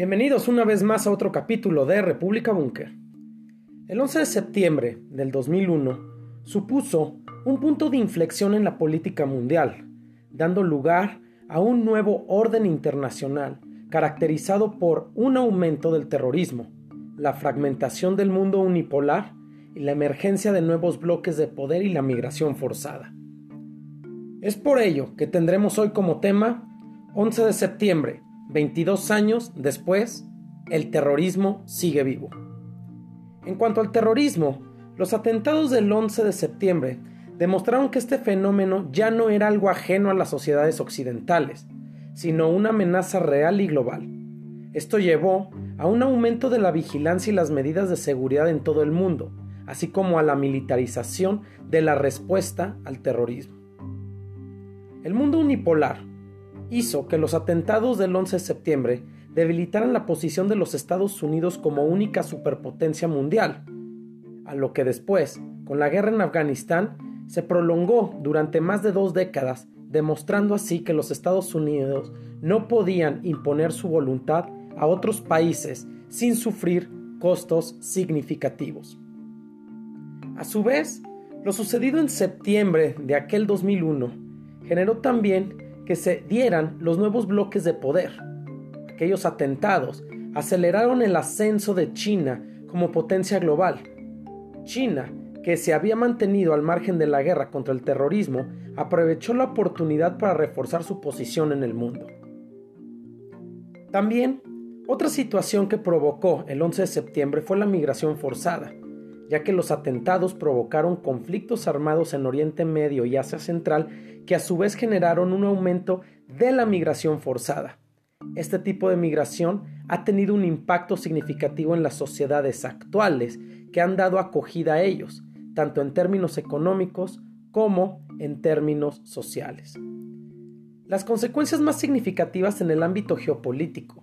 Bienvenidos una vez más a otro capítulo de República Búnker. El 11 de septiembre del 2001 supuso un punto de inflexión en la política mundial, dando lugar a un nuevo orden internacional caracterizado por un aumento del terrorismo, la fragmentación del mundo unipolar y la emergencia de nuevos bloques de poder y la migración forzada. Es por ello que tendremos hoy como tema 11 de septiembre, 22 años después, el terrorismo sigue vivo. En cuanto al terrorismo, los atentados del 11 de septiembre demostraron que este fenómeno ya no era algo ajeno a las sociedades occidentales, sino una amenaza real y global. Esto llevó a un aumento de la vigilancia y las medidas de seguridad en todo el mundo, así como a la militarización de la respuesta al terrorismo. El mundo unipolar, hizo que los atentados del 11 de septiembre debilitaran la posición de los Estados Unidos como única superpotencia mundial, a lo que después, con la guerra en Afganistán, se prolongó durante más de dos décadas, demostrando así que los Estados Unidos no podían imponer su voluntad a otros países sin sufrir costos significativos. A su vez, lo sucedido en septiembre de aquel 2001 generó también que se dieran los nuevos bloques de poder. Aquellos atentados aceleraron el ascenso de China como potencia global. China, que se había mantenido al margen de la guerra contra el terrorismo, aprovechó la oportunidad para reforzar su posición en el mundo. También, otra situación que provocó el 11 de septiembre fue la migración forzada, ya que los atentados provocaron conflictos armados en Oriente Medio y Asia Central que a su vez generaron un aumento de la migración forzada. Este tipo de migración ha tenido un impacto significativo en las sociedades actuales que han dado acogida a ellos, tanto en términos económicos como en términos sociales. Las consecuencias más significativas en el ámbito geopolítico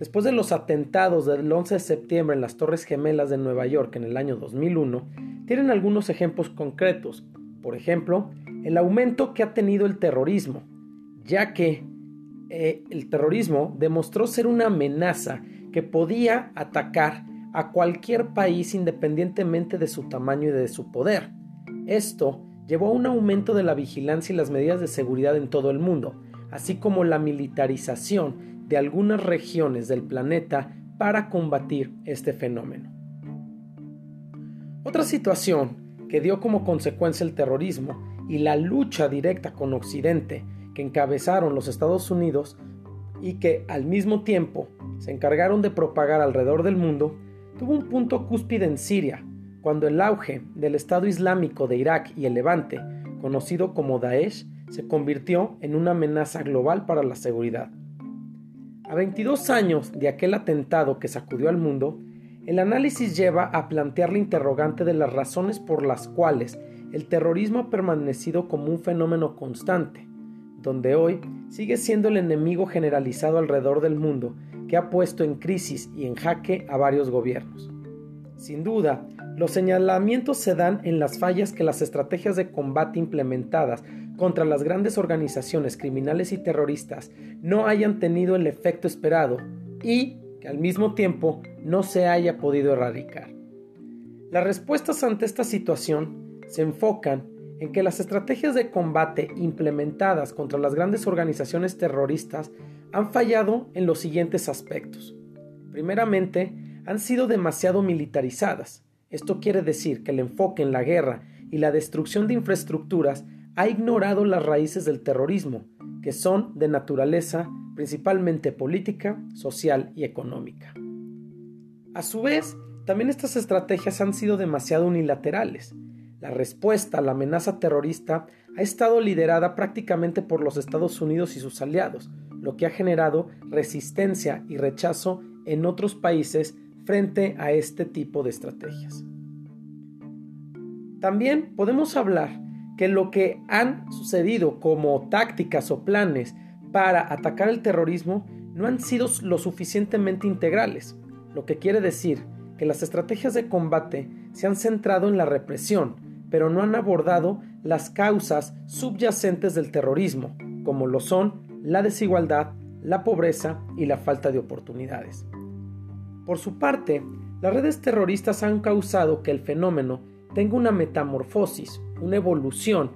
Después de los atentados del 11 de septiembre en las Torres Gemelas de Nueva York en el año 2001, tienen algunos ejemplos concretos. Por ejemplo, el aumento que ha tenido el terrorismo, ya que eh, el terrorismo demostró ser una amenaza que podía atacar a cualquier país independientemente de su tamaño y de su poder. Esto llevó a un aumento de la vigilancia y las medidas de seguridad en todo el mundo, así como la militarización de algunas regiones del planeta para combatir este fenómeno. Otra situación que dio como consecuencia el terrorismo y la lucha directa con Occidente que encabezaron los Estados Unidos y que al mismo tiempo se encargaron de propagar alrededor del mundo, tuvo un punto cúspide en Siria, cuando el auge del Estado Islámico de Irak y el Levante, conocido como Daesh, se convirtió en una amenaza global para la seguridad. A 22 años de aquel atentado que sacudió al mundo, el análisis lleva a plantear la interrogante de las razones por las cuales el terrorismo ha permanecido como un fenómeno constante, donde hoy sigue siendo el enemigo generalizado alrededor del mundo que ha puesto en crisis y en jaque a varios gobiernos. Sin duda, los señalamientos se dan en las fallas que las estrategias de combate implementadas contra las grandes organizaciones criminales y terroristas no hayan tenido el efecto esperado y que al mismo tiempo no se haya podido erradicar. Las respuestas ante esta situación se enfocan en que las estrategias de combate implementadas contra las grandes organizaciones terroristas han fallado en los siguientes aspectos. Primeramente, han sido demasiado militarizadas. Esto quiere decir que el enfoque en la guerra y la destrucción de infraestructuras ha ignorado las raíces del terrorismo, que son de naturaleza principalmente política, social y económica. A su vez, también estas estrategias han sido demasiado unilaterales. La respuesta a la amenaza terrorista ha estado liderada prácticamente por los Estados Unidos y sus aliados, lo que ha generado resistencia y rechazo en otros países frente a este tipo de estrategias. También podemos hablar que lo que han sucedido como tácticas o planes para atacar el terrorismo no han sido lo suficientemente integrales, lo que quiere decir que las estrategias de combate se han centrado en la represión, pero no han abordado las causas subyacentes del terrorismo, como lo son la desigualdad, la pobreza y la falta de oportunidades. Por su parte, las redes terroristas han causado que el fenómeno tenga una metamorfosis, una evolución,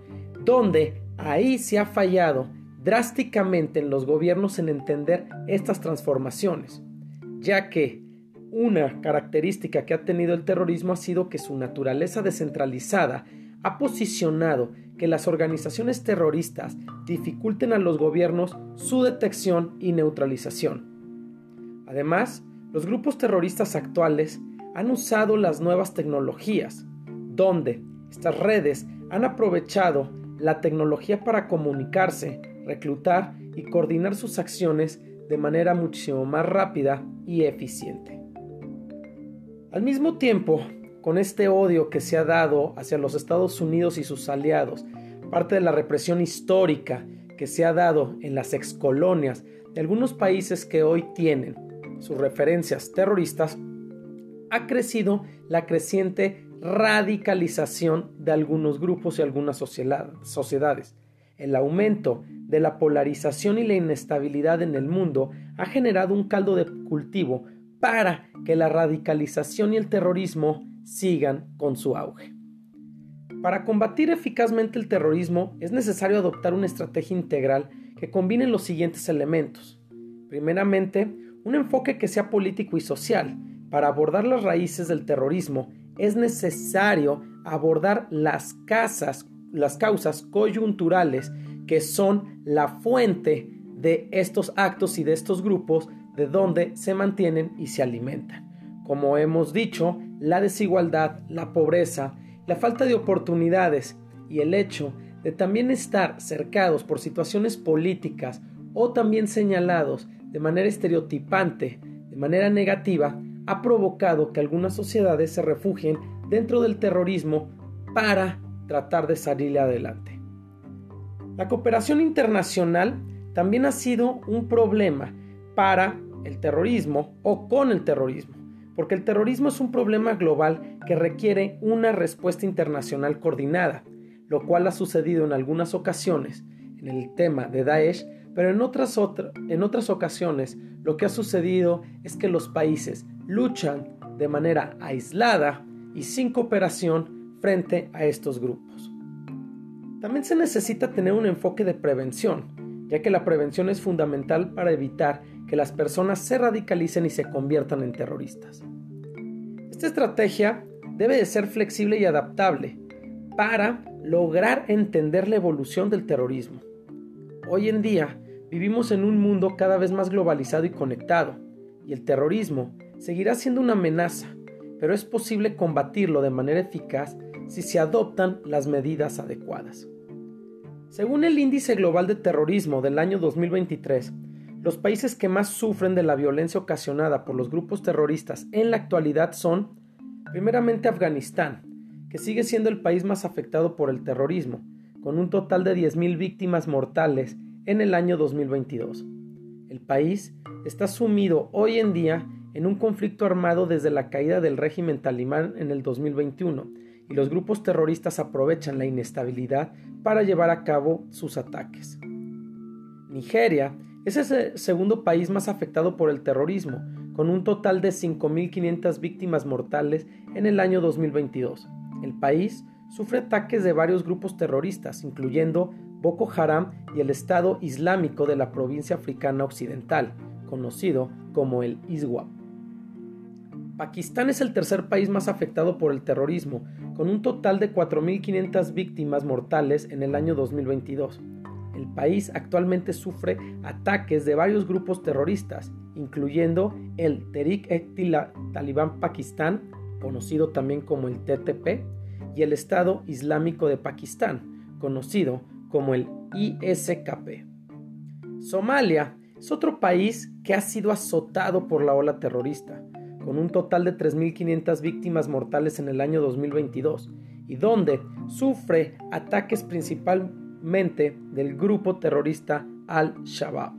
donde ahí se ha fallado drásticamente en los gobiernos en entender estas transformaciones, ya que una característica que ha tenido el terrorismo ha sido que su naturaleza descentralizada ha posicionado que las organizaciones terroristas dificulten a los gobiernos su detección y neutralización. Además, los grupos terroristas actuales han usado las nuevas tecnologías, donde estas redes han aprovechado la tecnología para comunicarse, reclutar y coordinar sus acciones de manera muchísimo más rápida y eficiente. Al mismo tiempo, con este odio que se ha dado hacia los Estados Unidos y sus aliados, parte de la represión histórica que se ha dado en las excolonias de algunos países que hoy tienen sus referencias terroristas, ha crecido la creciente radicalización de algunos grupos y algunas sociedades. El aumento de la polarización y la inestabilidad en el mundo ha generado un caldo de cultivo para que la radicalización y el terrorismo sigan con su auge. Para combatir eficazmente el terrorismo es necesario adoptar una estrategia integral que combine los siguientes elementos. Primeramente, un enfoque que sea político y social. Para abordar las raíces del terrorismo es necesario abordar las, causas coyunturales que son la fuente de estos actos y de estos grupos de donde se mantienen y se alimentan. Como hemos dicho, la desigualdad, la pobreza, la falta de oportunidades y el hecho de también estar cercados por situaciones políticas o también señalados de manera estereotipante, de manera negativa, ha provocado que algunas sociedades se refugien dentro del terrorismo para tratar de salir adelante. La cooperación internacional también ha sido un problema para el terrorismo o con el terrorismo porque el terrorismo es un problema global que requiere una respuesta internacional coordinada, lo cual ha sucedido en algunas ocasiones en el tema de Daesh, pero en otras, en otras ocasiones lo que ha sucedido es que los países luchan de manera aislada y sin cooperación frente a estos grupos. También se necesita tener un enfoque de prevención, ya que la prevención es fundamental para evitar que las personas se radicalicen y se conviertan en terroristas. Esta estrategia debe de ser flexible y adaptable para lograr entender la evolución del terrorismo. Hoy en día vivimos en un mundo cada vez más globalizado y conectado, y el terrorismo seguirá siendo una amenaza, pero es posible combatirlo de manera eficaz si se adoptan las medidas adecuadas. Según el Índice Global de Terrorismo del año 2023, los países que más sufren de la violencia ocasionada por los grupos terroristas en la actualidad son, primeramente, Afganistán, que sigue siendo el país más afectado por el terrorismo, con un total de 10.000 víctimas mortales en el año 2022. El país está sumido hoy en día en un conflicto armado desde la caída del régimen talibán en el 2021 y los grupos terroristas aprovechan la inestabilidad para llevar a cabo sus ataques. Nigeria es el segundo país más afectado por el terrorismo, con un total de 5.500 víctimas mortales en el año 2022. El país sufre ataques de varios grupos terroristas, incluyendo Boko Haram y el Estado Islámico de la provincia africana occidental, conocido como el ISWAP. Pakistán es el tercer país más afectado por el terrorismo, con un total de 4.500 víctimas mortales en el año 2022. El país actualmente sufre ataques de varios grupos terroristas, incluyendo el Tehrik-e-Taliban Pakistán, conocido también como el TTP, y el Estado Islámico de Pakistán, conocido como el ISKP. Somalia es otro país que ha sido azotado por la ola terrorista, con un total de 3.500 víctimas mortales en el año 2022, y donde sufre ataques principalmente del grupo terrorista Al-Shabaab.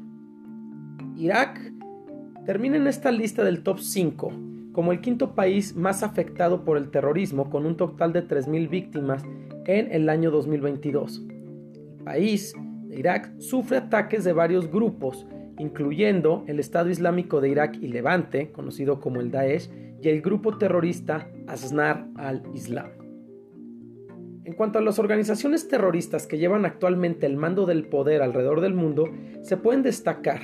Irak termina en esta lista del top 5 como el quinto país más afectado por el terrorismo con un total de 3.000 víctimas en el año 2022. País de Irak sufre ataques de varios grupos incluyendo el Estado Islámico de Irak y Levante, conocido como el Daesh, y el grupo terrorista Asnar al-Islam. En cuanto a las organizaciones terroristas que llevan actualmente el mando del poder alrededor del mundo, se pueden destacar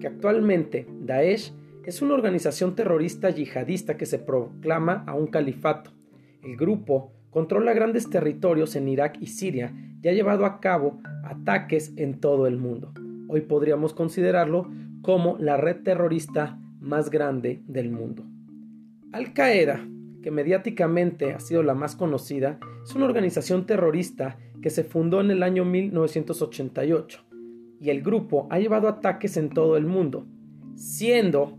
que actualmente Daesh es una organización terrorista yihadista que se proclama a un califato. El grupo controla grandes territorios en Irak y Siria y ha llevado a cabo ataques en todo el mundo. Hoy podríamos considerarlo como la red terrorista más grande del mundo. Al Qaeda, que mediáticamente ha sido la más conocida, es una organización terrorista que se fundó en el año 1988 y el grupo ha llevado ataques en todo el mundo, siendo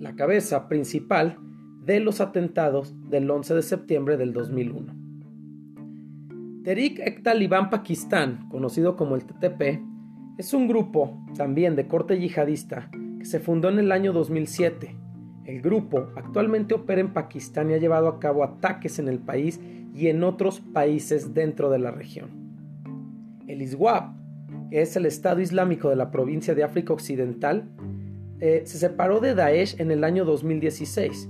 la cabeza principal de los atentados del 11 de septiembre del 2001. Tehrik e Taliban Pakistán, conocido como el TTP, es un grupo también de corte yihadista que se fundó en el año 2007. El grupo actualmente opera en Pakistán y ha llevado a cabo ataques en el país y en otros países dentro de la región. El ISWAP, que es el Estado Islámico de la provincia de África Occidental, eh, se separó de Daesh en el año 2016.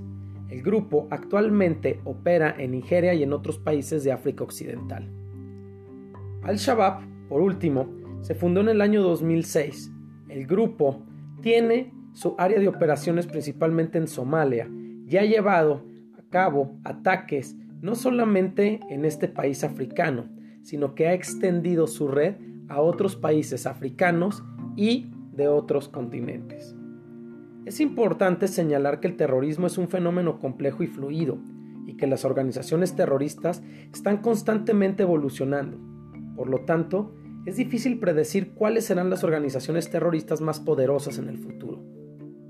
El grupo actualmente opera en Nigeria y en otros países de África Occidental. Al-Shabaab, por último, se fundó en el año 2006. El grupo tiene su área de operaciones principalmente en Somalia y ha llevado a cabo ataques no solamente en este país africano, sino que ha extendido su red a otros países africanos y de otros continentes. Es importante señalar que el terrorismo es un fenómeno complejo y fluido, y que las organizaciones terroristas están constantemente evolucionando. Por lo tanto, es difícil predecir cuáles serán las organizaciones terroristas más poderosas en el futuro.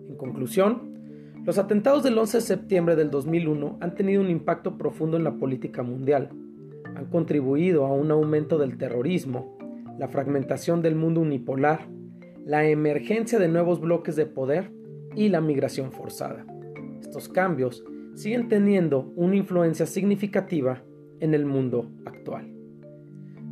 En conclusión, los atentados del 11 de septiembre del 2001 han tenido un impacto profundo en la política mundial. Han contribuido a un aumento del terrorismo, la fragmentación del mundo unipolar, la emergencia de nuevos bloques de poder y la migración forzada. Estos cambios siguen teniendo una influencia significativa en el mundo actual.